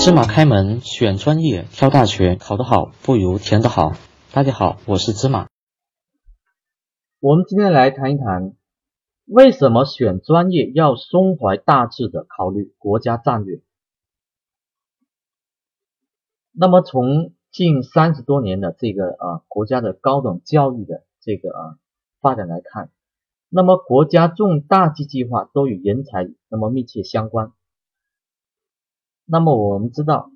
芝麻开门，选专业，挑大学，考得好不如填得好。大家好，我是芝麻。我们今天来谈一谈，为什么选专业要胸怀大志的考虑国家战略。那么从近三十多年的这个啊国家的高等教育的这个啊发展来看，那么国家重大计计划都与人才那么密切相关。那么我们知道，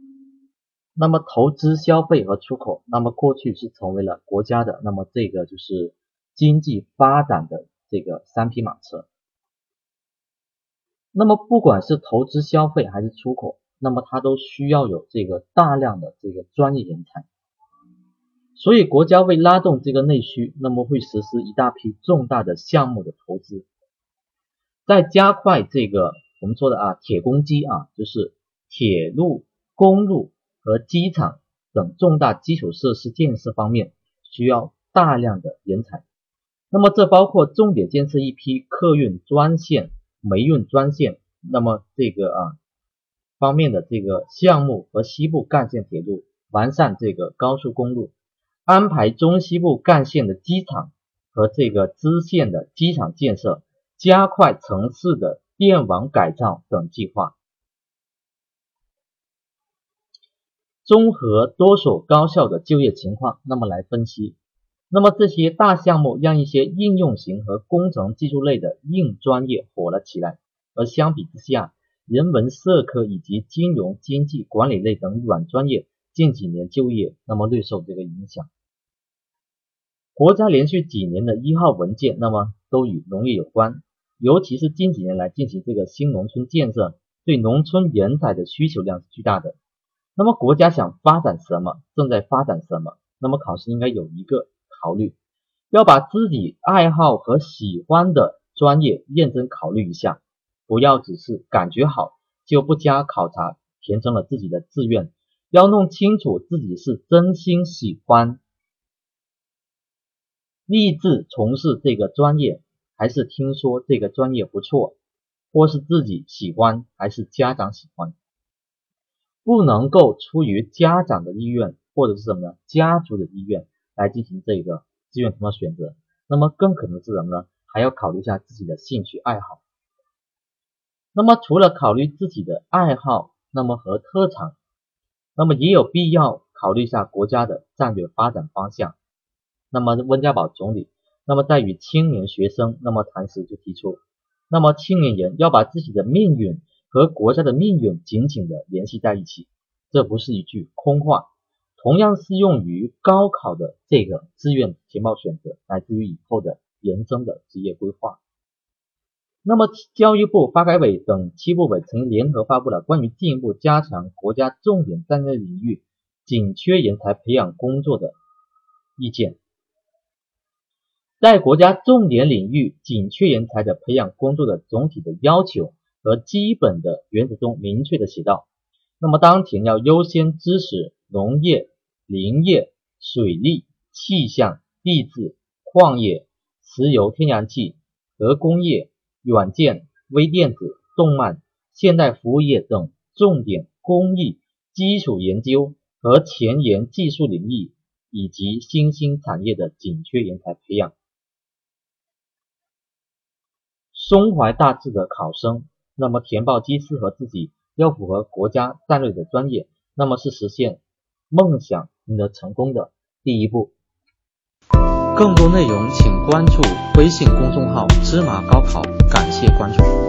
那么投资、消费和出口，那么过去是成为了国家的那么这个就是。经济发展的这个三匹马车，那么不管是投资消费还是出口，那么它都需要有这个大量的这个专业人才。所以国家为拉动这个内需，那么会实施一大批重大的项目的投资，在加快这个我们说的啊铁公鸡啊，就是铁路、公路和机场等重大基础设施建设方面，需要大量的人才。那么这包括重点建设一批客运专线、煤运专线，那么这个啊方面的这个项目和西部干线铁路，完善这个高速公路，安排中西部干线的机场和这个支线的机场建设，加快城市的电网改造等计划，综合多所高校的就业情况，那么来分析。那么这些大项目让一些应用型和工程技术类的硬专业火了起来，而相比之下，人文社科以及金融、经济、管理类等软专业近几年就业那么略受这个影响。国家连续几年的一号文件，那么都与农业有关，尤其是近几年来进行这个新农村建设，对农村人才的需求量是巨大的。那么国家想发展什么，正在发展什么，那么考试应该有一个。考虑要把自己爱好和喜欢的专业认真考虑一下，不要只是感觉好就不加考察填成了自己的志愿，要弄清楚自己是真心喜欢、立志从事这个专业，还是听说这个专业不错，或是自己喜欢还是家长喜欢，不能够出于家长的意愿或者是什么呢？家族的意愿。来进行这个志愿填报选择，那么更可能是什么呢？还要考虑一下自己的兴趣爱好。那么除了考虑自己的爱好，那么和特长，那么也有必要考虑一下国家的战略发展方向。那么温家宝总理那么在与青年学生那么谈时就提出，那么青年人要把自己的命运和国家的命运紧紧的联系在一起，这不是一句空话。同样适用于高考的这个志愿填报选择，乃至于以后的人生的职业规划。那么，教育部、发改委等七部委曾联合发布了关于进一步加强国家重点战略领域紧缺人才培养工作的意见。在国家重点领域紧缺人才的培养工作的总体的要求和基本的原则中，明确的写道：那么当前要优先支持农业。林业、水利、气象、地质、矿业、石油、天然气、核工业、软件、微电子、动漫、现代服务业等重点工艺、基础研究和前沿技术领域以及新兴产业的紧缺人才培养。胸怀大志的考生，那么填报机适合自己，要符合国家战略的专业，那么是实现梦想。赢得成功的第一步。更多内容请关注微信公众号“芝麻高考”，感谢关注。